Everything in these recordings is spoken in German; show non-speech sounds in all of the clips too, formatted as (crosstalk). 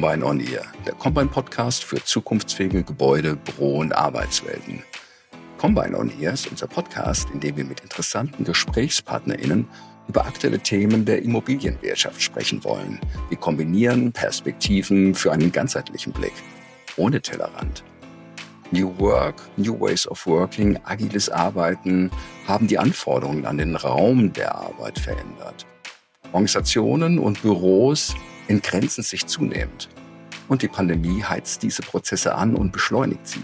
Combine on Ear, der Combine Podcast für zukunftsfähige Gebäude, Büro- und Arbeitswelten. Combine on Ear ist unser Podcast, in dem wir mit interessanten GesprächspartnerInnen über aktuelle Themen der Immobilienwirtschaft sprechen wollen. Wir kombinieren Perspektiven für einen ganzheitlichen Blick, ohne Tellerrand. New Work, New Ways of Working, agiles Arbeiten haben die Anforderungen an den Raum der Arbeit verändert. Organisationen und Büros entgrenzen sich zunehmend. Und die Pandemie heizt diese Prozesse an und beschleunigt sie.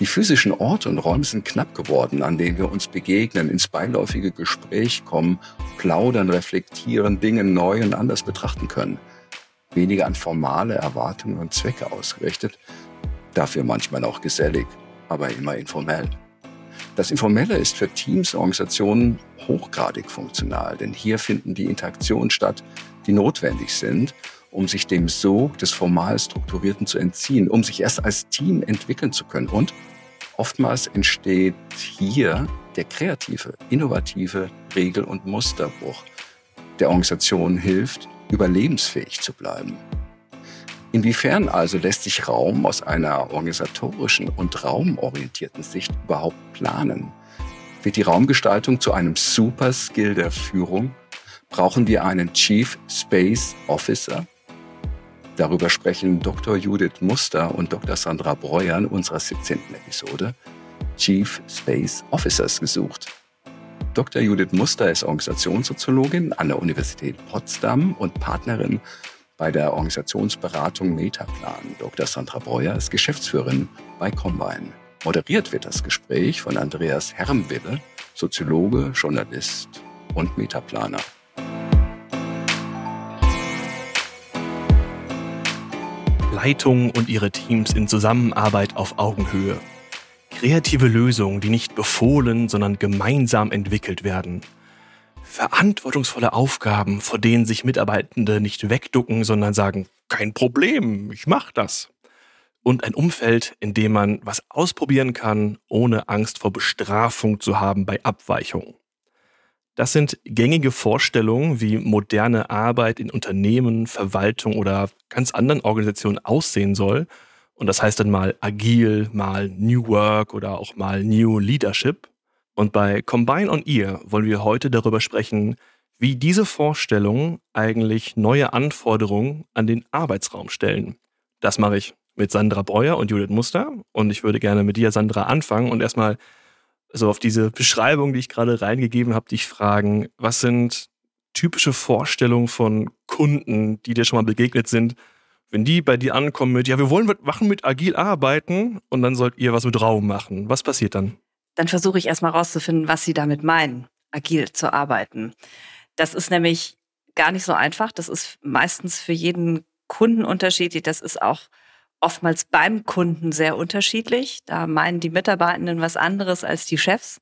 Die physischen Orte und Räume sind knapp geworden, an denen wir uns begegnen, ins beiläufige Gespräch kommen, plaudern, reflektieren, Dinge neu und anders betrachten können. Weniger an formale Erwartungen und Zwecke ausgerichtet, dafür manchmal auch gesellig, aber immer informell. Das Informelle ist für Teams, Organisationen hochgradig funktional, denn hier finden die Interaktionen statt, die notwendig sind, um sich dem Sog des formal Strukturierten zu entziehen, um sich erst als Team entwickeln zu können. Und oftmals entsteht hier der kreative, innovative Regel- und Musterbruch, der Organisation hilft, überlebensfähig zu bleiben. Inwiefern also lässt sich Raum aus einer organisatorischen und raumorientierten Sicht überhaupt planen? Wird die Raumgestaltung zu einem Superskill der Führung? Brauchen wir einen Chief Space Officer? Darüber sprechen Dr. Judith Muster und Dr. Sandra Breuer in unserer 17. Episode Chief Space Officers gesucht. Dr. Judith Muster ist Organisationssoziologin an der Universität Potsdam und Partnerin bei der Organisationsberatung Metaplan. Dr. Sandra Breuer ist Geschäftsführerin bei Combine. Moderiert wird das Gespräch von Andreas Hermwille, Soziologe, Journalist und Metaplaner. Leitung und ihre Teams in Zusammenarbeit auf Augenhöhe. Kreative Lösungen, die nicht befohlen, sondern gemeinsam entwickelt werden – verantwortungsvolle Aufgaben, vor denen sich Mitarbeitende nicht wegducken, sondern sagen, kein Problem, ich mach das. Und ein Umfeld, in dem man was ausprobieren kann, ohne Angst vor Bestrafung zu haben bei Abweichungen. Das sind gängige Vorstellungen, wie moderne Arbeit in Unternehmen, Verwaltung oder ganz anderen Organisationen aussehen soll. Und das heißt dann mal agil, mal New Work oder auch mal New Leadership. Und bei Combine on Ear wollen wir heute darüber sprechen, wie diese Vorstellungen eigentlich neue Anforderungen an den Arbeitsraum stellen. Das mache ich mit Sandra Breuer und Judith Muster. Und ich würde gerne mit dir, Sandra, anfangen und erstmal so auf diese Beschreibung, die ich gerade reingegeben habe, dich fragen, was sind typische Vorstellungen von Kunden, die dir schon mal begegnet sind, wenn die bei dir ankommen mit, ja, wir wollen was machen mit agil arbeiten und dann sollt ihr was mit Raum machen. Was passiert dann? dann versuche ich erstmal rauszufinden, was sie damit meinen, agil zu arbeiten. Das ist nämlich gar nicht so einfach. Das ist meistens für jeden Kunden unterschiedlich. Das ist auch oftmals beim Kunden sehr unterschiedlich. Da meinen die Mitarbeitenden was anderes als die Chefs.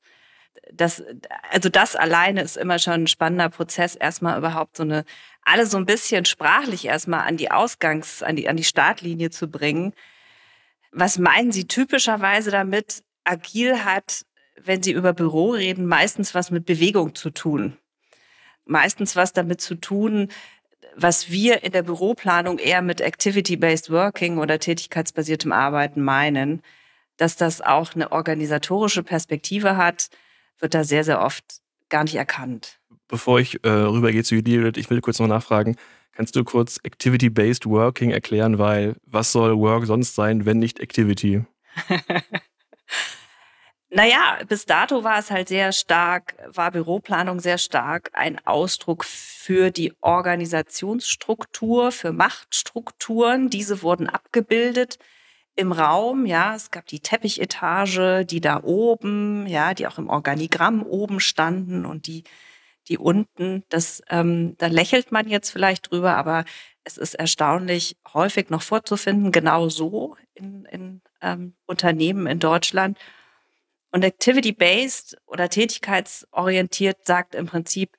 Das, also das alleine ist immer schon ein spannender Prozess, erstmal überhaupt so eine, alle so ein bisschen sprachlich erstmal an die Ausgangs-, an die, an die Startlinie zu bringen. Was meinen Sie typischerweise damit? agil hat, wenn Sie über Büro reden, meistens was mit Bewegung zu tun. Meistens was damit zu tun, was wir in der Büroplanung eher mit Activity-Based Working oder tätigkeitsbasiertem Arbeiten meinen. Dass das auch eine organisatorische Perspektive hat, wird da sehr, sehr oft gar nicht erkannt. Bevor ich äh, rübergehe zu Judith, ich will kurz noch nachfragen. Kannst du kurz Activity-Based Working erklären, weil was soll Work sonst sein, wenn nicht Activity? (laughs) Naja, bis dato war es halt sehr stark, war Büroplanung sehr stark ein Ausdruck für die Organisationsstruktur, für Machtstrukturen. Diese wurden abgebildet im Raum, ja, es gab die Teppichetage, die da oben, ja, die auch im Organigramm oben standen und die, die unten. Das, ähm, da lächelt man jetzt vielleicht drüber, aber es ist erstaunlich häufig noch vorzufinden, genau so in, in ähm, Unternehmen in Deutschland. Und Activity-Based oder tätigkeitsorientiert sagt im Prinzip,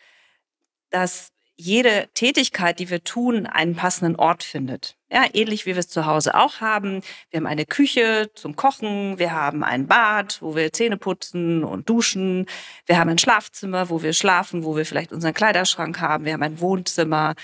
dass jede Tätigkeit, die wir tun, einen passenden Ort findet. Ja, ähnlich wie wir es zu Hause auch haben. Wir haben eine Küche zum Kochen, wir haben ein Bad, wo wir Zähne putzen und duschen. Wir haben ein Schlafzimmer, wo wir schlafen, wo wir vielleicht unseren Kleiderschrank haben. Wir haben ein Wohnzimmer.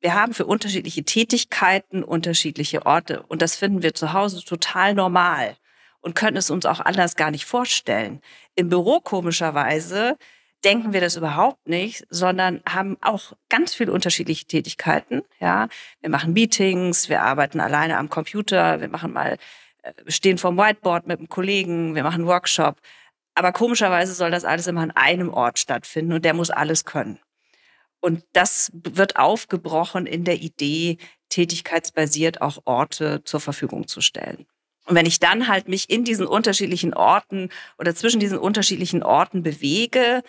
wir haben für unterschiedliche Tätigkeiten unterschiedliche Orte und das finden wir zu Hause total normal und können es uns auch anders gar nicht vorstellen. Im Büro komischerweise denken wir das überhaupt nicht, sondern haben auch ganz viele unterschiedliche Tätigkeiten. Ja, wir machen Meetings, wir arbeiten alleine am Computer, wir machen mal äh, stehen vorm Whiteboard mit einem Kollegen, wir machen einen Workshop. Aber komischerweise soll das alles immer an einem Ort stattfinden und der muss alles können. Und das wird aufgebrochen in der Idee, tätigkeitsbasiert auch Orte zur Verfügung zu stellen. Und wenn ich dann halt mich in diesen unterschiedlichen Orten oder zwischen diesen unterschiedlichen Orten bewege,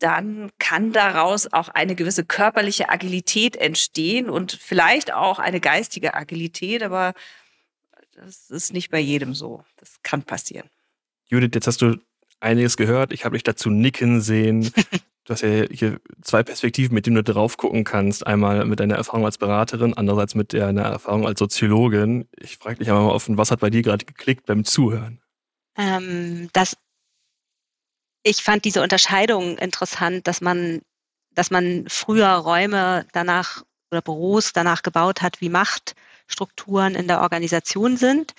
dann kann daraus auch eine gewisse körperliche Agilität entstehen und vielleicht auch eine geistige Agilität, aber das ist nicht bei jedem so. Das kann passieren. Judith, jetzt hast du einiges gehört. Ich habe dich dazu nicken sehen. (laughs) Du hast ja hier zwei Perspektiven, mit denen du drauf gucken kannst. Einmal mit deiner Erfahrung als Beraterin, andererseits mit deiner Erfahrung als Soziologin. Ich frage dich einmal mal offen, was hat bei dir gerade geklickt beim Zuhören? Ähm, das, ich fand diese Unterscheidung interessant, dass man, dass man früher Räume danach oder Büros danach gebaut hat, wie Machtstrukturen in der Organisation sind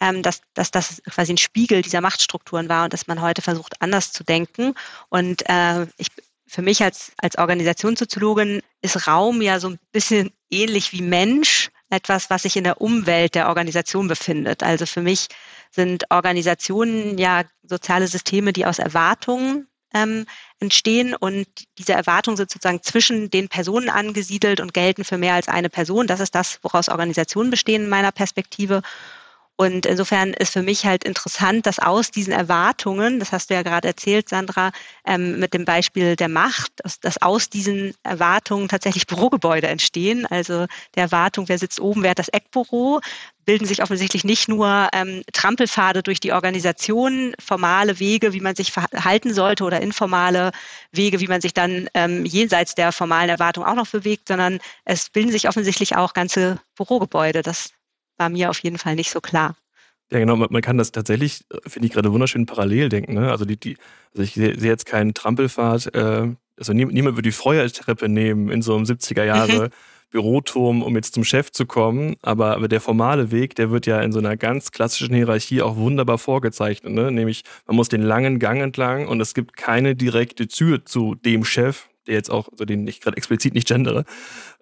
ähm, dass, dass das quasi ein Spiegel dieser Machtstrukturen war und dass man heute versucht, anders zu denken. Und äh, ich, für mich als, als Organisationssoziologin ist Raum ja so ein bisschen ähnlich wie Mensch, etwas, was sich in der Umwelt der Organisation befindet. Also für mich sind Organisationen ja soziale Systeme, die aus Erwartungen ähm, entstehen und diese Erwartungen sind sozusagen zwischen den Personen angesiedelt und gelten für mehr als eine Person. Das ist das, woraus Organisationen bestehen in meiner Perspektive. Und insofern ist für mich halt interessant, dass aus diesen Erwartungen, das hast du ja gerade erzählt, Sandra, ähm, mit dem Beispiel der Macht, dass, dass aus diesen Erwartungen tatsächlich Bürogebäude entstehen. Also der Erwartung, wer sitzt oben, wer hat das Eckbüro, bilden sich offensichtlich nicht nur ähm, Trampelpfade durch die Organisation, formale Wege, wie man sich verhalten sollte oder informale Wege, wie man sich dann ähm, jenseits der formalen Erwartung auch noch bewegt, sondern es bilden sich offensichtlich auch ganze Bürogebäude. Das war mir auf jeden Fall nicht so klar. Ja, genau, man, kann das tatsächlich, äh, finde ich gerade wunderschön parallel denken. Ne? Also, die, die, also ich sehe seh jetzt keinen Trampelpfad, äh, also nie, niemand würde die Feuertreppe nehmen in so einem 70er Jahre mhm. Büroturm, um jetzt zum Chef zu kommen. Aber, aber der formale Weg, der wird ja in so einer ganz klassischen Hierarchie auch wunderbar vorgezeichnet. Ne? Nämlich, man muss den langen Gang entlang und es gibt keine direkte Tür zu dem Chef, der jetzt auch, also den ich gerade explizit nicht gendere,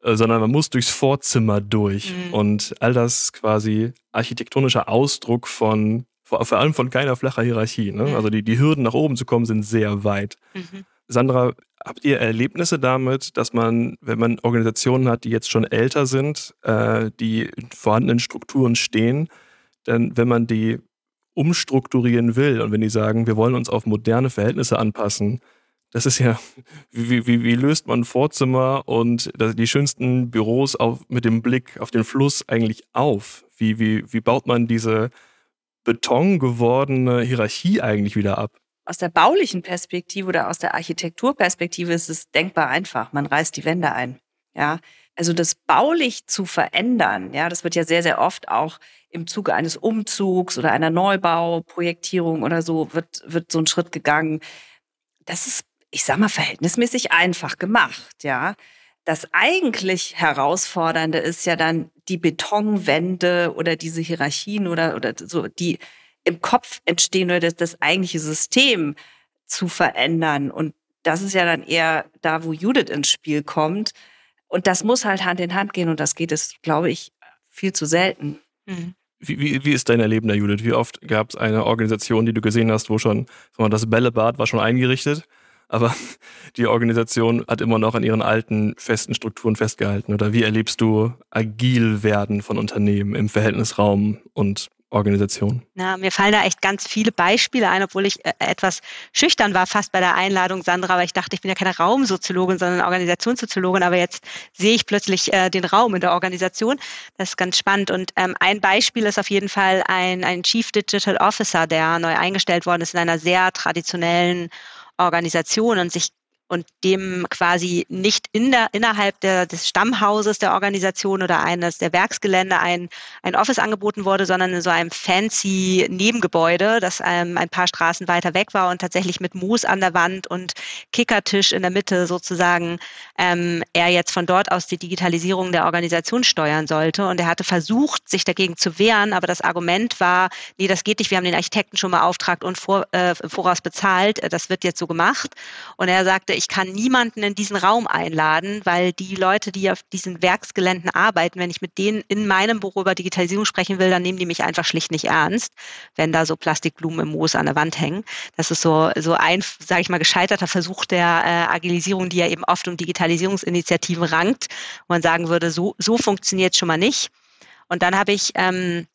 äh, sondern man muss durchs Vorzimmer durch. Mhm. Und all das quasi architektonischer Ausdruck von, vor, vor allem von keiner flacher Hierarchie. Ne? Mhm. Also die, die Hürden nach oben zu kommen sind sehr weit. Mhm. Sandra, habt ihr Erlebnisse damit, dass man, wenn man Organisationen hat, die jetzt schon älter sind, äh, die in vorhandenen Strukturen stehen, dann, wenn man die umstrukturieren will und wenn die sagen, wir wollen uns auf moderne Verhältnisse anpassen, das ist ja, wie, wie, wie löst man Vorzimmer und die schönsten Büros auf, mit dem Blick auf den Fluss eigentlich auf? Wie, wie, wie baut man diese betongewordene Hierarchie eigentlich wieder ab? Aus der baulichen Perspektive oder aus der Architekturperspektive ist es denkbar einfach. Man reißt die Wände ein. Ja, also das baulich zu verändern, ja, das wird ja sehr, sehr oft auch im Zuge eines Umzugs oder einer Neubauprojektierung oder so wird, wird so ein Schritt gegangen. Das ist ich sag mal, verhältnismäßig einfach gemacht, ja. Das eigentlich Herausfordernde ist ja dann die Betonwände oder diese Hierarchien oder, oder so, die im Kopf entstehen oder das, das eigentliche System zu verändern. Und das ist ja dann eher da, wo Judith ins Spiel kommt. Und das muss halt Hand in Hand gehen und das geht es, glaube ich, viel zu selten. Mhm. Wie, wie, wie ist dein Erleben da, Judith? Wie oft gab es eine Organisation, die du gesehen hast, wo schon das Bällebad war schon eingerichtet aber die Organisation hat immer noch an ihren alten festen Strukturen festgehalten. Oder wie erlebst du agil werden von Unternehmen im Verhältnisraum und Organisation? Na, mir fallen da echt ganz viele Beispiele ein, obwohl ich äh, etwas schüchtern war fast bei der Einladung, Sandra, weil ich dachte, ich bin ja keine Raumsoziologin, sondern Organisationssoziologin, aber jetzt sehe ich plötzlich äh, den Raum in der Organisation. Das ist ganz spannend. Und ähm, ein Beispiel ist auf jeden Fall ein, ein Chief Digital Officer, der neu eingestellt worden ist in einer sehr traditionellen Organisation und sich und dem quasi nicht in der, innerhalb der, des Stammhauses der Organisation oder eines der Werksgelände ein, ein Office angeboten wurde, sondern in so einem fancy Nebengebäude, das ähm, ein paar Straßen weiter weg war und tatsächlich mit Moos an der Wand und Kickertisch in der Mitte sozusagen ähm, er jetzt von dort aus die Digitalisierung der Organisation steuern sollte. Und er hatte versucht, sich dagegen zu wehren, aber das Argument war, nee, das geht nicht, wir haben den Architekten schon beauftragt und vor, äh, voraus bezahlt, das wird jetzt so gemacht. Und er sagte, ich kann niemanden in diesen Raum einladen, weil die Leute, die auf diesen Werksgeländen arbeiten, wenn ich mit denen in meinem Büro über Digitalisierung sprechen will, dann nehmen die mich einfach schlicht nicht ernst, wenn da so Plastikblumen im Moos an der Wand hängen. Das ist so, so ein, sage ich mal, gescheiterter Versuch der äh, Agilisierung, die ja eben oft um Digitalisierungsinitiativen rankt, wo man sagen würde, so, so funktioniert schon mal nicht. Und dann habe ich ähm,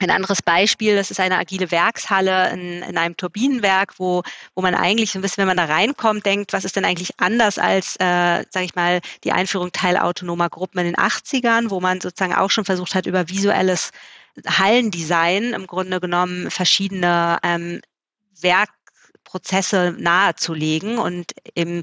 ein anderes Beispiel, das ist eine agile Werkshalle in, in einem Turbinenwerk, wo, wo man eigentlich so ein bisschen, wenn man da reinkommt, denkt, was ist denn eigentlich anders als, äh, sage ich mal, die Einführung teilautonomer Gruppen in den 80ern, wo man sozusagen auch schon versucht hat, über visuelles Hallendesign im Grunde genommen verschiedene ähm, Werkprozesse nahezulegen und im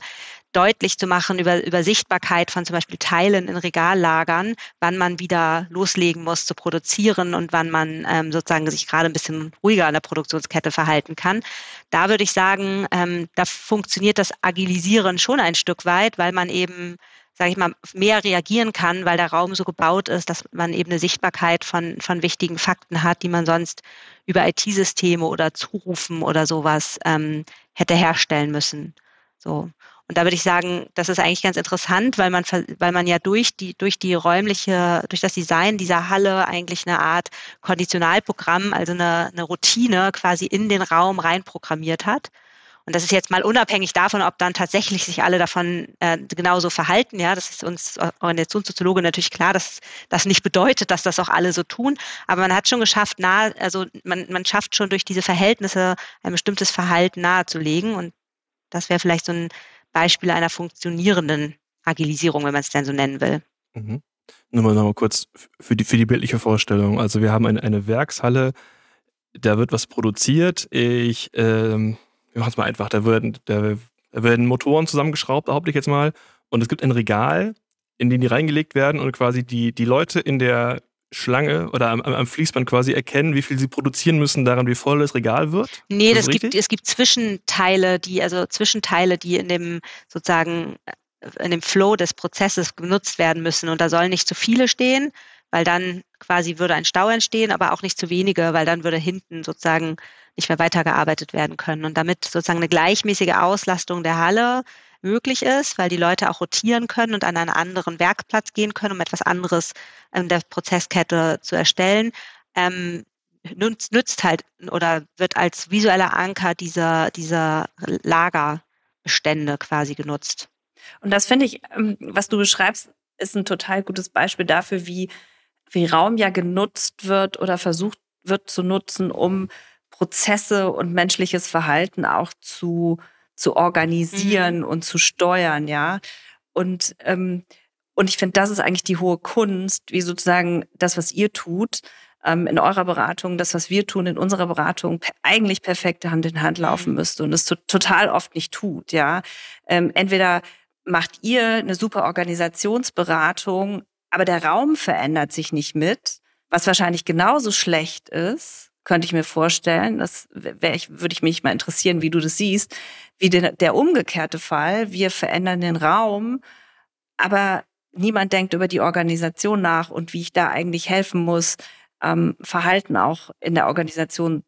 deutlich zu machen über, über Sichtbarkeit von zum Beispiel Teilen in Regallagern, wann man wieder loslegen muss zu produzieren und wann man ähm, sozusagen sich gerade ein bisschen ruhiger an der Produktionskette verhalten kann. Da würde ich sagen, ähm, da funktioniert das Agilisieren schon ein Stück weit, weil man eben sage ich mal, mehr reagieren kann, weil der Raum so gebaut ist, dass man eben eine Sichtbarkeit von, von wichtigen Fakten hat, die man sonst über IT-Systeme oder Zurufen oder sowas ähm, hätte herstellen müssen. So. Und da würde ich sagen, das ist eigentlich ganz interessant, weil man, weil man ja durch die, durch die räumliche, durch das Design dieser Halle eigentlich eine Art Konditionalprogramm, also eine, eine Routine quasi in den Raum reinprogrammiert hat. Und das ist jetzt mal unabhängig davon, ob dann tatsächlich sich alle davon äh, genauso verhalten. Ja, das ist uns Organisationssoziologe natürlich klar, dass das nicht bedeutet, dass das auch alle so tun. Aber man hat schon geschafft, nahe, also man, man schafft schon durch diese Verhältnisse ein bestimmtes Verhalten nahezulegen. Und das wäre vielleicht so ein Beispiel einer funktionierenden Agilisierung, wenn man es denn so nennen will. Mhm. Nur mal, noch mal kurz für die, für die bildliche Vorstellung. Also wir haben eine, eine Werkshalle, da wird was produziert. Ich, ähm, wir machen es mal einfach, da werden, da werden Motoren zusammengeschraubt, behaupte ich jetzt mal. Und es gibt ein Regal, in den die reingelegt werden und quasi die, die Leute in der Schlange oder am, am, Fließband quasi erkennen, wie viel sie produzieren müssen, daran wie voll das Regal wird? Nee, das, das gibt, es gibt Zwischenteile, die, also Zwischenteile, die in dem sozusagen in dem Flow des Prozesses genutzt werden müssen. Und da sollen nicht zu viele stehen, weil dann quasi würde ein Stau entstehen, aber auch nicht zu wenige, weil dann würde hinten sozusagen nicht mehr weitergearbeitet werden können. Und damit sozusagen eine gleichmäßige Auslastung der Halle möglich ist, weil die Leute auch rotieren können und an einen anderen Werkplatz gehen können, um etwas anderes in der Prozesskette zu erstellen, ähm, nützt, nützt halt oder wird als visueller Anker dieser, dieser Lagerbestände quasi genutzt. Und das finde ich, ähm, was du beschreibst, ist ein total gutes Beispiel dafür, wie, wie Raum ja genutzt wird oder versucht wird zu nutzen, um Prozesse und menschliches Verhalten auch zu zu organisieren mhm. und zu steuern, ja. Und, ähm, und ich finde, das ist eigentlich die hohe Kunst, wie sozusagen das, was ihr tut, ähm, in eurer Beratung, das, was wir tun in unserer Beratung, eigentlich perfekte Hand in Hand laufen mhm. müsste und es total oft nicht tut, ja. Ähm, entweder macht ihr eine super Organisationsberatung, aber der Raum verändert sich nicht mit, was wahrscheinlich genauso schlecht ist, könnte ich mir vorstellen. Das ich, würde ich mich mal interessieren, wie du das siehst. Wie der, der umgekehrte Fall. Wir verändern den Raum, aber niemand denkt über die Organisation nach und wie ich da eigentlich helfen muss, ähm, Verhalten auch in der Organisation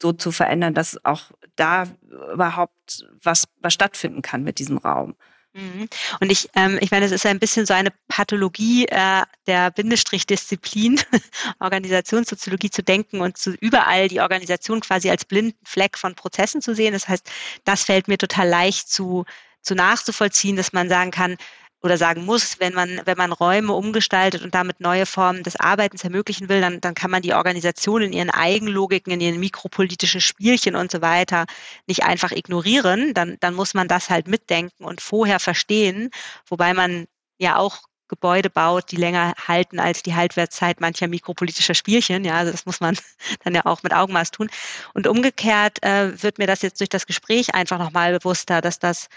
so zu verändern, dass auch da überhaupt was, was stattfinden kann mit diesem Raum. Mhm. Und ich, ähm, ich meine, es ist ein bisschen so eine Pathologie äh, der Bindestrichdisziplin, (laughs) Organisationssoziologie zu denken und zu überall die Organisation quasi als blinden Fleck von Prozessen zu sehen. Das heißt, das fällt mir total leicht zu, zu nachzuvollziehen, dass man sagen kann, oder sagen muss, wenn man, wenn man Räume umgestaltet und damit neue Formen des Arbeitens ermöglichen will, dann, dann kann man die Organisation in ihren Eigenlogiken, in ihren mikropolitischen Spielchen und so weiter nicht einfach ignorieren. Dann, dann muss man das halt mitdenken und vorher verstehen, wobei man ja auch Gebäude baut, die länger halten als die Haltwertszeit mancher mikropolitischer Spielchen. Ja, also das muss man (laughs) dann ja auch mit Augenmaß tun. Und umgekehrt äh, wird mir das jetzt durch das Gespräch einfach nochmal bewusster, dass das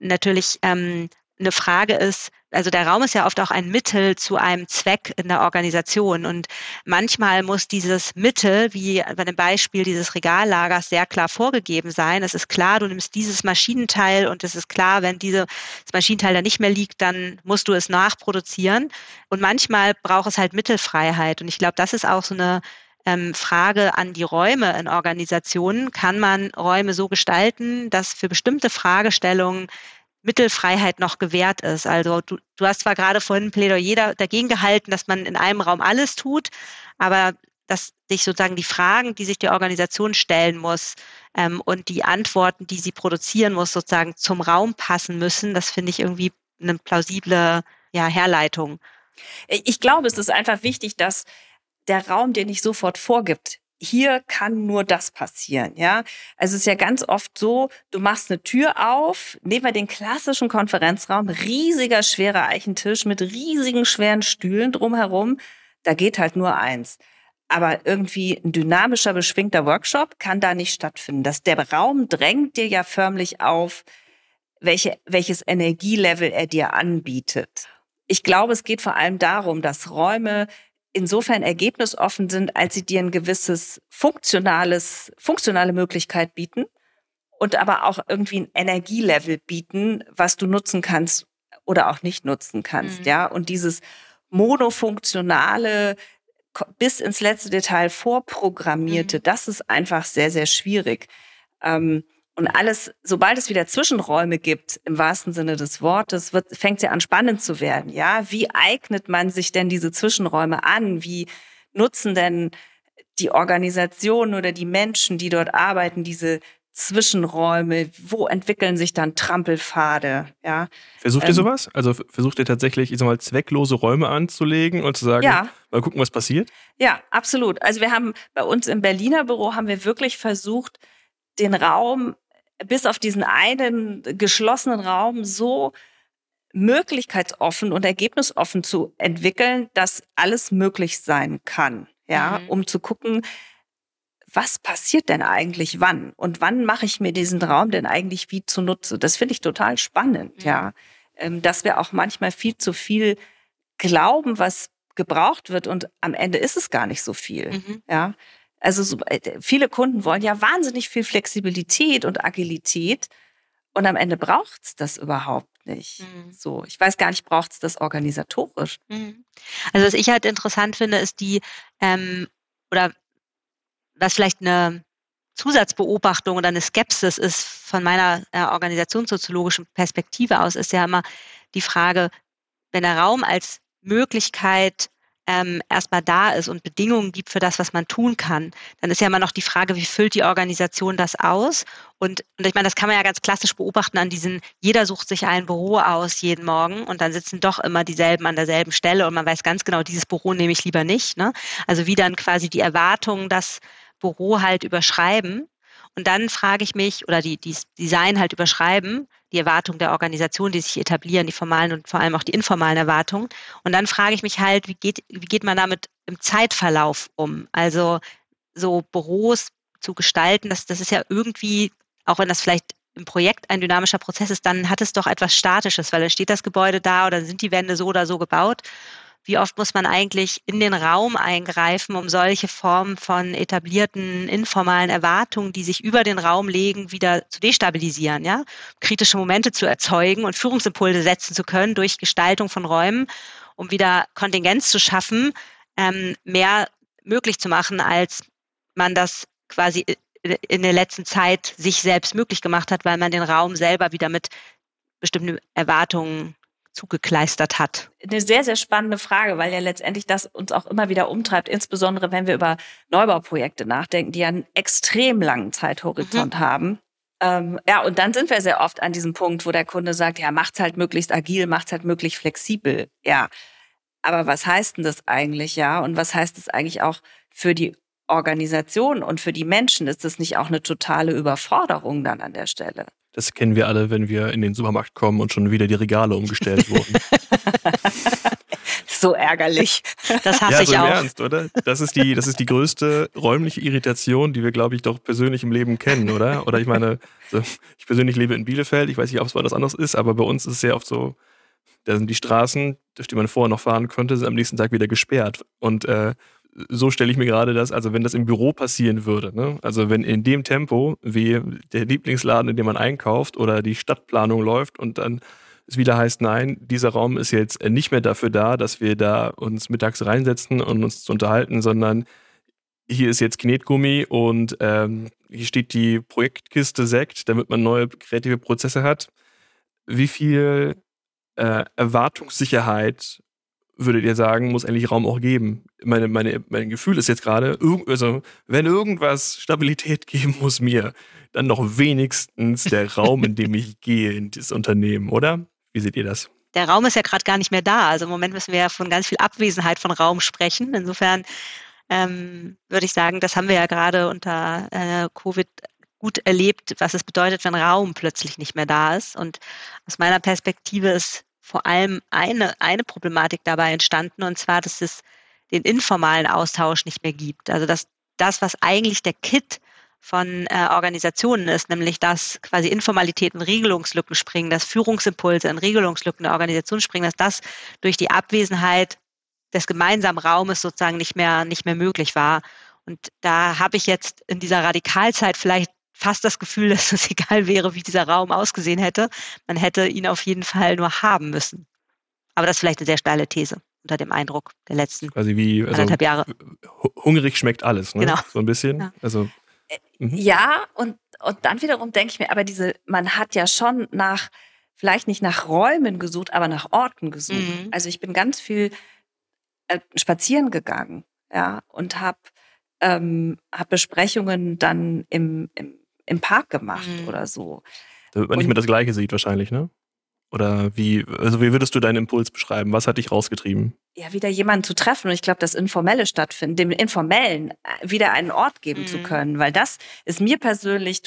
natürlich ähm, eine Frage ist, also der Raum ist ja oft auch ein Mittel zu einem Zweck in der Organisation. Und manchmal muss dieses Mittel, wie bei dem Beispiel dieses Regallagers, sehr klar vorgegeben sein. Es ist klar, du nimmst dieses Maschinenteil und es ist klar, wenn dieses Maschinenteil da nicht mehr liegt, dann musst du es nachproduzieren. Und manchmal braucht es halt Mittelfreiheit. Und ich glaube, das ist auch so eine ähm, Frage an die Räume in Organisationen. Kann man Räume so gestalten, dass für bestimmte Fragestellungen Mittelfreiheit noch gewährt ist. Also du, du hast zwar gerade vorhin ein Plädoyer dagegen gehalten, dass man in einem Raum alles tut, aber dass sich sozusagen die Fragen, die sich die Organisation stellen muss ähm, und die Antworten, die sie produzieren muss, sozusagen zum Raum passen müssen, das finde ich irgendwie eine plausible ja, Herleitung. Ich glaube, es ist einfach wichtig, dass der Raum dir nicht sofort vorgibt, hier kann nur das passieren, ja. Also es ist ja ganz oft so, du machst eine Tür auf, nehmen wir den klassischen Konferenzraum, riesiger, schwerer Eichentisch mit riesigen, schweren Stühlen drumherum. Da geht halt nur eins. Aber irgendwie ein dynamischer, beschwingter Workshop kann da nicht stattfinden. Das, der Raum drängt dir ja förmlich auf, welche, welches Energielevel er dir anbietet. Ich glaube, es geht vor allem darum, dass Räume insofern ergebnisoffen sind, als sie dir ein gewisses funktionales, funktionale Möglichkeit bieten und aber auch irgendwie ein Energielevel bieten, was du nutzen kannst oder auch nicht nutzen kannst, mhm. ja. Und dieses monofunktionale, bis ins letzte Detail vorprogrammierte, mhm. das ist einfach sehr, sehr schwierig. Ähm, und alles, sobald es wieder Zwischenräume gibt, im wahrsten Sinne des Wortes, wird, fängt es ja an spannend zu werden. Ja, wie eignet man sich denn diese Zwischenräume an? Wie nutzen denn die Organisationen oder die Menschen, die dort arbeiten, diese Zwischenräume? Wo entwickeln sich dann Trampelpfade? Ja. Versucht ähm, ihr sowas? Also versucht ihr tatsächlich, ich sag mal, zwecklose Räume anzulegen und zu sagen, ja. mal gucken, was passiert? Ja, absolut. Also wir haben bei uns im Berliner Büro haben wir wirklich versucht, den Raum bis auf diesen einen geschlossenen Raum so möglichkeitsoffen und ergebnisoffen zu entwickeln, dass alles möglich sein kann. Ja, mhm. um zu gucken, was passiert denn eigentlich wann? Und wann mache ich mir diesen Raum denn eigentlich wie zunutze? Das finde ich total spannend, mhm. ja. Ähm, dass wir auch manchmal viel zu viel glauben, was gebraucht wird und am Ende ist es gar nicht so viel, mhm. ja. Also so, äh, viele Kunden wollen ja wahnsinnig viel Flexibilität und Agilität und am Ende braucht's das überhaupt nicht. Mhm. So, ich weiß gar nicht, braucht's das organisatorisch? Mhm. Also was ich halt interessant finde, ist die ähm, oder was vielleicht eine Zusatzbeobachtung oder eine Skepsis ist von meiner äh, organisationssoziologischen Perspektive aus, ist ja immer die Frage, wenn der Raum als Möglichkeit ähm, erstmal da ist und Bedingungen gibt für das, was man tun kann, dann ist ja immer noch die Frage, wie füllt die Organisation das aus? Und, und ich meine, das kann man ja ganz klassisch beobachten an diesen, jeder sucht sich ein Büro aus jeden Morgen und dann sitzen doch immer dieselben an derselben Stelle und man weiß ganz genau, dieses Büro nehme ich lieber nicht. Ne? Also wie dann quasi die Erwartungen das Büro halt überschreiben. Und dann frage ich mich, oder die, die Design halt überschreiben, die Erwartungen der Organisation, die sich etablieren, die formalen und vor allem auch die informalen Erwartungen. Und dann frage ich mich halt, wie geht, wie geht man damit im Zeitverlauf um? Also so Büros zu gestalten, das, das ist ja irgendwie, auch wenn das vielleicht im Projekt ein dynamischer Prozess ist, dann hat es doch etwas Statisches, weil dann steht das Gebäude da oder sind die Wände so oder so gebaut wie oft muss man eigentlich in den Raum eingreifen, um solche Formen von etablierten informalen Erwartungen, die sich über den Raum legen, wieder zu destabilisieren, ja? Kritische Momente zu erzeugen und Führungsimpulse setzen zu können durch Gestaltung von Räumen, um wieder Kontingenz zu schaffen, ähm, mehr möglich zu machen, als man das quasi in der letzten Zeit sich selbst möglich gemacht hat, weil man den Raum selber wieder mit bestimmten Erwartungen zugekleistert hat? Eine sehr, sehr spannende Frage, weil ja letztendlich das uns auch immer wieder umtreibt, insbesondere wenn wir über Neubauprojekte nachdenken, die ja einen extrem langen Zeithorizont mhm. haben. Ähm, ja, und dann sind wir sehr oft an diesem Punkt, wo der Kunde sagt, ja, macht's halt möglichst agil, macht's halt möglichst flexibel. Ja. Aber was heißt denn das eigentlich, ja? Und was heißt das eigentlich auch für die Organisation und für die Menschen? Ist das nicht auch eine totale Überforderung dann an der Stelle? Das kennen wir alle, wenn wir in den Supermarkt kommen und schon wieder die Regale umgestellt wurden. (laughs) so ärgerlich. Das hasse ja, ich so im auch. Ernst, oder? Das ist die, das ist die größte räumliche Irritation, die wir, glaube ich, doch persönlich im Leben kennen, oder? Oder ich meine, also ich persönlich lebe in Bielefeld, ich weiß nicht, ob es was anderes ist, aber bei uns ist es sehr oft so, da sind die Straßen, durch die man vorher noch fahren könnte, sind am nächsten Tag wieder gesperrt. Und äh, so stelle ich mir gerade das, also wenn das im Büro passieren würde, ne? also wenn in dem Tempo, wie der Lieblingsladen, in dem man einkauft oder die Stadtplanung läuft und dann es wieder heißt, nein, dieser Raum ist jetzt nicht mehr dafür da, dass wir da uns mittags reinsetzen und uns zu unterhalten, sondern hier ist jetzt Knetgummi und ähm, hier steht die Projektkiste Sekt, damit man neue kreative Prozesse hat. Wie viel äh, Erwartungssicherheit würdet ihr sagen, muss eigentlich Raum auch geben? Meine, meine, mein Gefühl ist jetzt gerade, also, wenn irgendwas Stabilität geben muss mir, dann noch wenigstens der Raum, in dem ich gehe in das Unternehmen, oder? Wie seht ihr das? Der Raum ist ja gerade gar nicht mehr da. Also im Moment müssen wir ja von ganz viel Abwesenheit von Raum sprechen. Insofern ähm, würde ich sagen, das haben wir ja gerade unter äh, Covid gut erlebt, was es bedeutet, wenn Raum plötzlich nicht mehr da ist. Und aus meiner Perspektive ist vor allem eine, eine Problematik dabei entstanden, und zwar, dass es den informalen Austausch nicht mehr gibt. Also dass das, was eigentlich der Kit von äh, Organisationen ist, nämlich dass quasi Informalitäten Regelungslücken springen, dass Führungsimpulse in Regelungslücken der Organisation springen, dass das durch die Abwesenheit des gemeinsamen Raumes sozusagen nicht mehr, nicht mehr möglich war. Und da habe ich jetzt in dieser Radikalzeit vielleicht fast das Gefühl, (laughs) dass es egal wäre, wie dieser Raum ausgesehen hätte. Man hätte ihn auf jeden Fall nur haben müssen. Aber das ist vielleicht eine sehr steile These unter dem Eindruck der letzten Quasi wie also, anderthalb Jahre. Hungrig schmeckt alles, ne? Genau. So ein bisschen. Ja. Also Mhm. Ja, und, und dann wiederum denke ich mir, aber diese, man hat ja schon nach, vielleicht nicht nach Räumen gesucht, aber nach Orten gesucht. Mhm. Also ich bin ganz viel äh, spazieren gegangen, ja, und habe ähm, hab Besprechungen dann im, im, im Park gemacht Mhm. oder so. damit man nicht Und- mehr das Gleiche sieht, wahrscheinlich, ne? Oder wie, also wie würdest du deinen Impuls beschreiben? Was hat dich rausgetrieben? ja, wieder jemanden zu treffen und ich glaube, das Informelle stattfinden, dem Informellen äh, wieder einen Ort geben zu Mhm. können, weil das ist mir persönlich,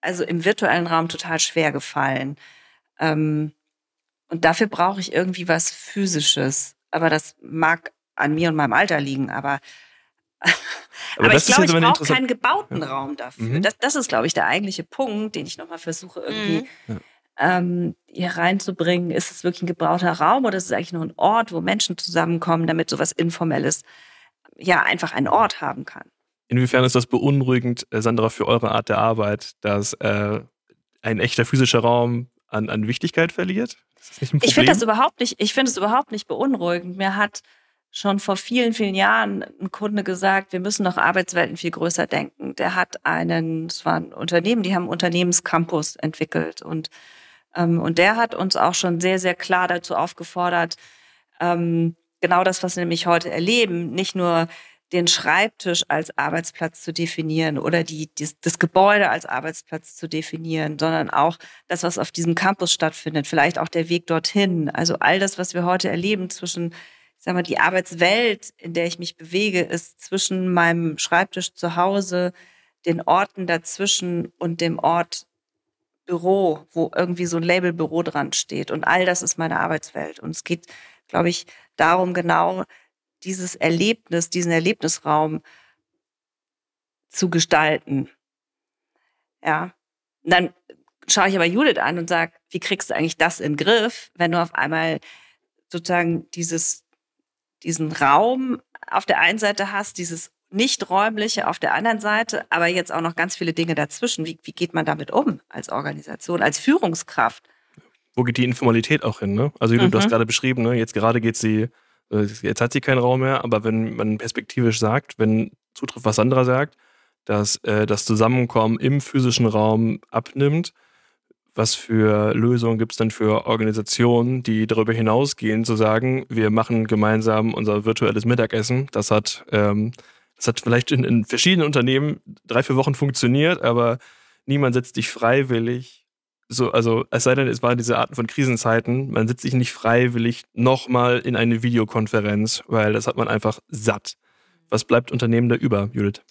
also im virtuellen Raum total schwer gefallen. Ähm, und dafür brauche ich irgendwie was Physisches. Aber das mag an mir und meinem Alter liegen, aber, aber, das ich glaube, ich aber brauche interessante- keinen gebauten Raum dafür. Mhm. Das, das ist, glaube ich, der eigentliche Punkt, den ich nochmal versuche irgendwie Mhm. ähm, hier reinzubringen. Ist es wirklich ein gebauter Raum oder ist es eigentlich nur ein Ort, wo Menschen zusammenkommen, damit sowas Informelles ja einfach einen Ort haben kann? Inwiefern ist das beunruhigend, äh, Sandra, für eure Art der Arbeit, dass äh, ein echter physischer Raum an, an Wichtigkeit verliert? Ist das nicht ein Problem? Ich finde das überhaupt nicht, ich finde es überhaupt nicht beunruhigend. Mir hat schon vor vielen, vielen Jahren ein Kunde gesagt, wir müssen noch Arbeitswelten viel größer denken. Der hat einen, es war ein Unternehmen, die haben einen Unternehmenscampus entwickelt und, ähm, und der hat uns auch schon sehr, sehr klar dazu aufgefordert, ähm, genau das, was wir nämlich heute erleben, nicht nur den Schreibtisch als Arbeitsplatz zu definieren oder die, das, das Gebäude als Arbeitsplatz zu definieren, sondern auch das, was auf diesem Campus stattfindet, vielleicht auch der Weg dorthin. Also all das, was wir heute erleben zwischen, sag mal, die Arbeitswelt, in der ich mich bewege, ist zwischen meinem Schreibtisch zu Hause, den Orten dazwischen und dem Ort Büro, wo irgendwie so ein Label Büro dran steht. Und all das ist meine Arbeitswelt. Und es geht, glaube ich, darum, genau dieses Erlebnis, diesen Erlebnisraum zu gestalten. Ja. Und dann schaue ich aber Judith an und sage, wie kriegst du eigentlich das in den Griff, wenn du auf einmal sozusagen dieses, diesen Raum auf der einen Seite hast, dieses nicht räumliche auf der anderen Seite, aber jetzt auch noch ganz viele Dinge dazwischen. Wie, wie geht man damit um als Organisation, als Führungskraft? Wo geht die Informalität auch hin? Ne? Also Judith, du hast Mhm. gerade beschrieben, ne? jetzt gerade geht sie, äh, jetzt hat sie keinen Raum mehr, aber wenn man perspektivisch sagt, wenn zutrifft, was Sandra sagt, dass äh, das Zusammenkommen im physischen Raum abnimmt, was für Lösungen gibt es denn für Organisationen, die darüber hinausgehen, zu sagen, wir machen gemeinsam unser virtuelles Mittagessen. Das hat, ähm, das hat vielleicht in, in verschiedenen Unternehmen drei, vier Wochen funktioniert, aber niemand setzt dich freiwillig so, also es sei denn, es waren diese Arten von Krisenzeiten, man setzt sich nicht freiwillig nochmal in eine Videokonferenz, weil das hat man einfach satt. Was bleibt Unternehmen da über, Judith?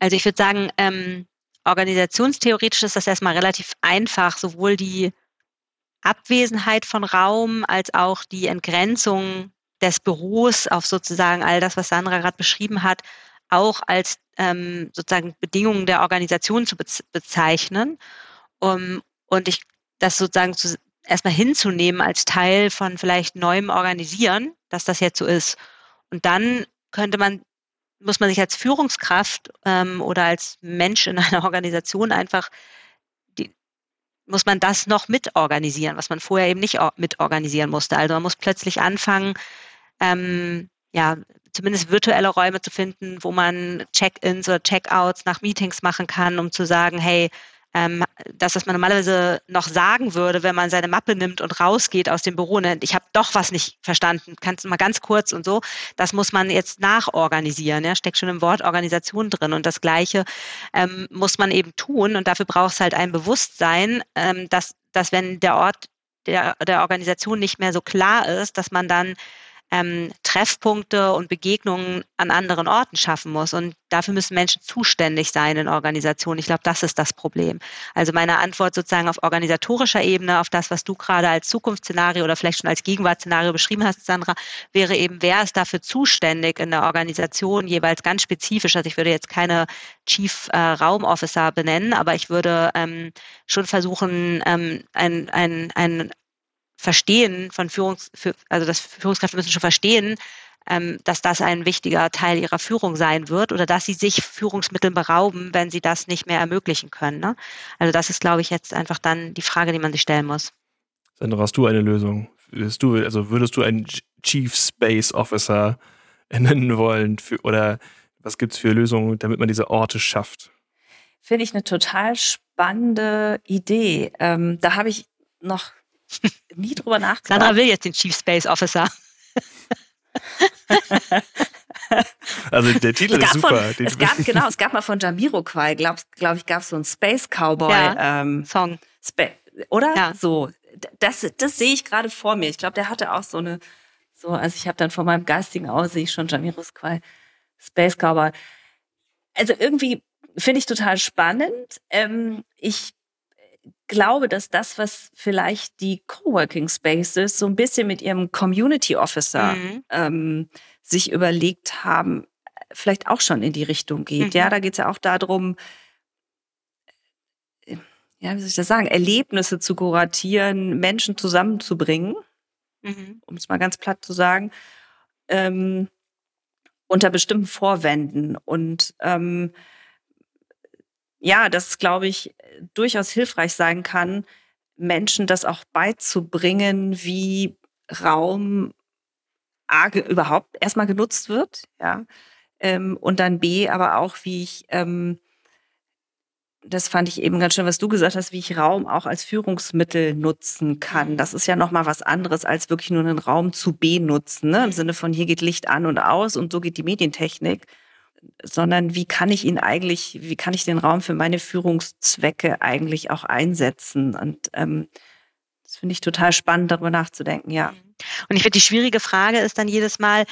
Also ich würde sagen, ähm, organisationstheoretisch ist das erstmal relativ einfach, sowohl die Abwesenheit von Raum als auch die Entgrenzung des Büros, auf sozusagen all das, was Sandra gerade beschrieben hat, auch als ähm, sozusagen Bedingungen der Organisation zu bezeichnen. Um, und ich das sozusagen zu, erstmal hinzunehmen als Teil von vielleicht neuem Organisieren, dass das jetzt so ist. Und dann könnte man, muss man sich als Führungskraft ähm, oder als Mensch in (laughs) einer Organisation einfach, muss man das noch mitorganisieren, was man vorher eben nicht mitorganisieren musste. Also man muss plötzlich anfangen, ähm, ja, zumindest virtuelle Räume zu finden, wo man Check-ins oder Check-outs nach Meetings machen kann, um zu sagen, hey, ähm, das, was man normalerweise noch sagen würde, wenn man seine Mappe nimmt und rausgeht aus dem Büro, ne, ich habe doch was nicht verstanden, kannst du mal ganz kurz und so, das muss man jetzt nachorganisieren, ja, steckt schon im Wort Organisation drin und das Gleiche ähm, muss man eben tun und dafür braucht es halt ein Bewusstsein, ähm, dass, dass wenn der Ort der, der Organisation nicht mehr so klar ist, dass man dann ähm, Treffpunkte und Begegnungen an anderen Orten schaffen muss. Und dafür müssen Menschen zuständig sein in Organisationen. Ich glaube, das ist das Problem. Also meine Antwort sozusagen auf organisatorischer Ebene, auf das, was du gerade als Zukunftsszenario oder vielleicht schon als Gegenwartsszenario beschrieben hast, Sandra, wäre eben, wer ist dafür zuständig in der Organisation jeweils ganz spezifisch. Also ich würde jetzt keine Chief äh, Raum Officer benennen, aber ich würde ähm, schon versuchen, ähm, ein, ein, ein Verstehen von Führungs, also das Führungskräfte müssen schon verstehen, ähm, dass das ein wichtiger Teil ihrer Führung sein wird oder dass sie sich Führungsmitteln berauben, wenn sie das nicht mehr ermöglichen können. Ne? Also das ist, glaube ich, jetzt einfach dann die Frage, die man sich stellen muss. Sandra, hast du eine Lösung? Würdest du, also würdest du einen Chief Space Officer (laughs) nennen wollen für, oder was gibt es für Lösungen, damit man diese Orte schafft? Finde ich eine total spannende Idee. Ähm, da habe ich noch nie drüber nachgedacht. Sandra will jetzt den Chief Space Officer. (laughs) Also der Titel ist super. Von, es gab, genau, es gab mal von Jamiroquai, glaube glaub ich, gab es so einen Space Cowboy ja, ähm, Song. Spa oder? Ja. So. Das, das sehe ich gerade vor mir. Ich glaube, der hatte auch so eine, so, also ich habe dann vor meinem geistigen Auge sehe ich schon Jamiroquai, Space Cowboy. Also irgendwie finde ich total spannend. Ähm, ich glaube, dass das, was vielleicht die Coworking Spaces so ein bisschen mit ihrem Community Officer mhm. ähm, sich überlegt haben, vielleicht auch schon in die Richtung geht. Mhm. Ja, da geht es ja auch darum, ja, wie soll ich das sagen, Erlebnisse zu kuratieren, Menschen zusammenzubringen, mhm. um es mal ganz platt zu sagen, ähm, unter bestimmten Vorwänden. Und ähm, ja, das glaube ich durchaus hilfreich sein kann, Menschen das auch beizubringen, wie Raum A überhaupt erstmal genutzt wird, ja, ähm, und dann B, aber auch wie ich, ähm, das fand ich eben ganz schön, was du gesagt hast, wie ich Raum auch als Führungsmittel nutzen kann. Das ist ja noch mal was anderes als wirklich nur einen Raum zu benutzen, ne? im Sinne von hier geht Licht an und aus und so geht die Medientechnik sondern wie kann ich ihn eigentlich, wie kann ich den Raum für meine Führungszwecke eigentlich auch einsetzen? Und ähm, das finde ich total spannend, darüber nachzudenken, ja. Mhm. Und ich finde, die schwierige Frage ist dann jedes Mal,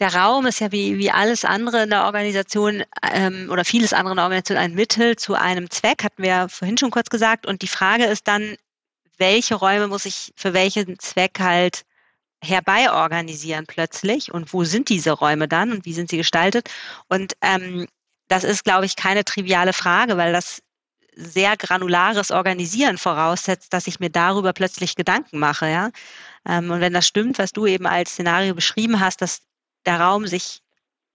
der Raum ist ja wie, wie alles andere in der Organisation ähm, oder vieles andere in der Organisation ein Mittel zu einem Zweck, hatten wir ja vorhin schon kurz gesagt. Und die Frage ist dann, welche Räume muss ich für welchen Zweck halt herbeiorganisieren plötzlich und wo sind diese Räume dann und wie sind sie gestaltet? Und ähm, das ist, glaube ich, keine triviale Frage, weil das sehr granulares Organisieren voraussetzt, dass ich mir darüber plötzlich Gedanken mache. Ja? Ähm, und wenn das stimmt, was du eben als Szenario beschrieben hast, dass der Raum sich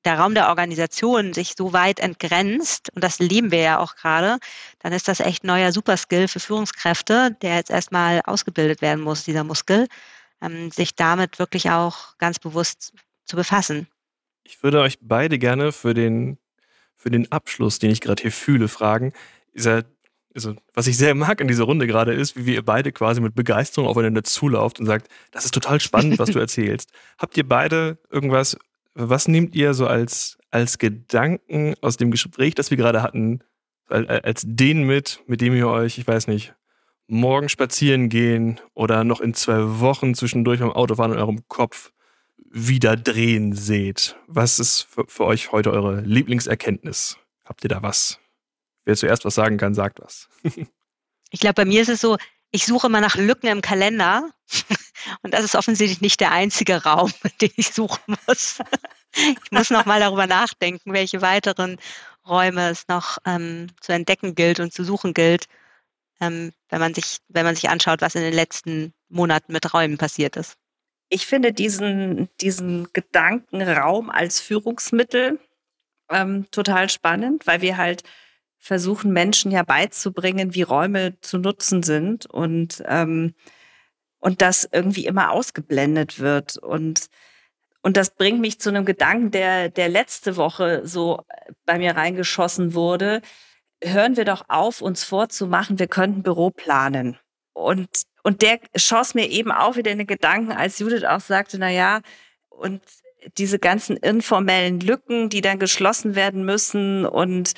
der Raum der Organisation sich so weit entgrenzt, und das leben wir ja auch gerade, dann ist das echt neuer Superskill für Führungskräfte, der jetzt erstmal ausgebildet werden muss, dieser Muskel ähm, sich damit wirklich auch ganz bewusst zu befassen. Ich würde euch beide gerne für den, für den Abschluss, den ich gerade hier fühle, fragen. Dieser, also, was ich sehr mag in dieser Runde gerade ist, wie ihr beide quasi mit Begeisterung aufeinander zulauft und sagt, das ist total spannend, was du (laughs) erzählst. Habt ihr beide irgendwas, was nehmt ihr so als, als Gedanken aus dem Gespräch, das wir gerade hatten, als den mit, mit dem ihr euch, ich weiß nicht, morgen spazieren gehen oder noch in zwei Wochen zwischendurch beim Autofahren in eurem Kopf wieder drehen seht. Was ist für, für euch heute eure Lieblingserkenntnis? Habt ihr da was? Wer zuerst was sagen kann, sagt was. (laughs) ich glaube, bei mir ist es so, ich suche immer nach Lücken im Kalender (laughs) Und das ist offensichtlich nicht der einzige Raum, (laughs) den ich suchen muss. Ich muss noch mal darüber nachdenken, welche weiteren Räume es noch ähm, zu entdecken gilt und zu suchen gilt, ähm, wenn man sich, wenn man sich anschaut, was in den letzten Monaten mit Räumen passiert ist. Ich finde diesen, diesen Gedanken Raum als Führungsmittel ähm, total spannend, weil wir halt versuchen, Menschen ja beizubringen, wie Räume zu nutzen sind und, ähm, und das irgendwie immer ausgeblendet wird. Und, und das bringt mich zu einem Gedanken, der, der letzte Woche so bei mir reingeschossen wurde. Hören wir doch auf, uns vorzumachen, wir könnten Büro planen. Und, und der schoss mir eben auch wieder in den Gedanken, als Judith auch sagte, na ja, und diese ganzen informellen Lücken, die dann geschlossen werden müssen und,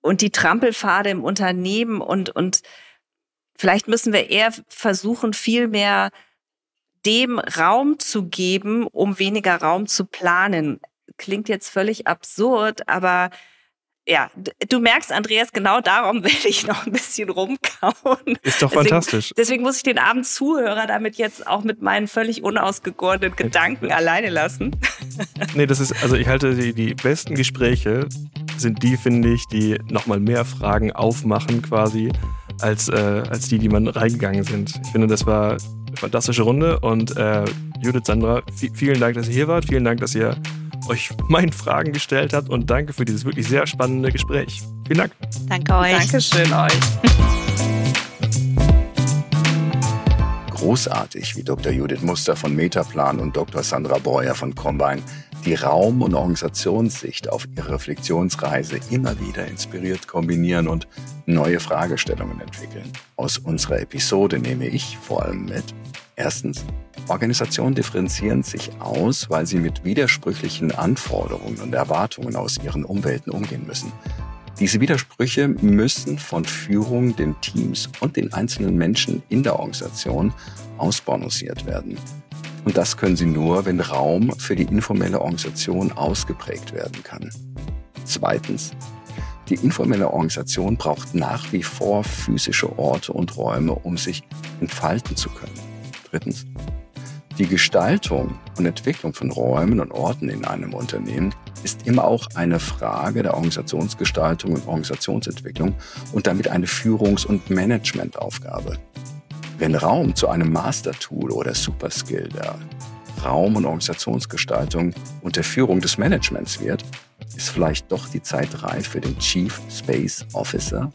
und die Trampelpfade im Unternehmen und, und vielleicht müssen wir eher versuchen, viel mehr dem Raum zu geben, um weniger Raum zu planen. Klingt jetzt völlig absurd, aber ja, du merkst, Andreas, genau darum will ich noch ein bisschen rumkauen. Ist doch deswegen, fantastisch. Deswegen muss ich den armen Zuhörer damit jetzt auch mit meinen völlig unausgegorenen Gedanken alleine lassen. (laughs) Nee, das ist, also ich halte die, die besten Gespräche sind die, finde ich, die nochmal mehr Fragen aufmachen quasi, als, äh, als die, die man reingegangen sind. Ich finde, das war eine fantastische Runde und äh, Judith, Sandra, vielen Dank, dass ihr hier wart. Vielen Dank, dass ihr euch meinen Fragen gestellt habt und danke für dieses wirklich sehr spannende Gespräch. Vielen Dank. Danke euch. Dankeschön euch. Großartig, wie Dr. Judith Muster von Metaplan und Dr. Sandra Breuer von Combine die Raum- und Organisationssicht auf ihre Reflexionsreise immer wieder inspiriert kombinieren und neue Fragestellungen entwickeln. Aus unserer Episode nehme ich vor allem mit, erstens, Organisationen differenzieren sich aus, weil sie mit widersprüchlichen Anforderungen und Erwartungen aus ihren Umwelten umgehen müssen. Diese Widersprüche müssen von Führung, den Teams und den einzelnen Menschen in der Organisation ausbalanciert werden. Und das können sie nur, wenn Raum für die informelle Organisation ausgeprägt werden kann. Zweitens, die informelle Organisation braucht nach wie vor physische Orte und Räume, um sich entfalten zu können. Drittens, die Gestaltung und Entwicklung von Räumen und Orten in einem Unternehmen ist immer auch eine Frage der Organisationsgestaltung und Organisationsentwicklung und damit eine Führungs- und Managementaufgabe. Wenn Raum zu einem Master-Tool oder Superskill der Raum- und Organisationsgestaltung und der Führung des Managements wird, ist vielleicht doch die Zeit reif für den Chief Space Officer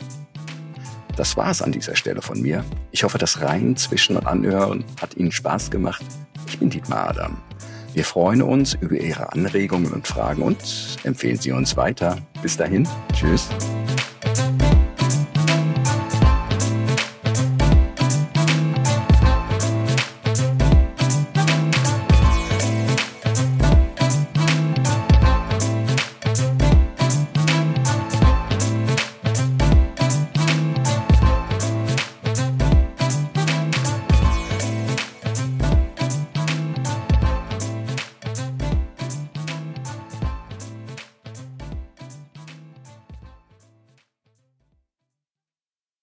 das war es an dieser Stelle von mir. Ich hoffe, das Rein zwischen und Anhören hat Ihnen Spaß gemacht. Ich bin Dietmar Adam. Wir freuen uns über Ihre Anregungen und Fragen und empfehlen Sie uns weiter. Bis dahin, tschüss.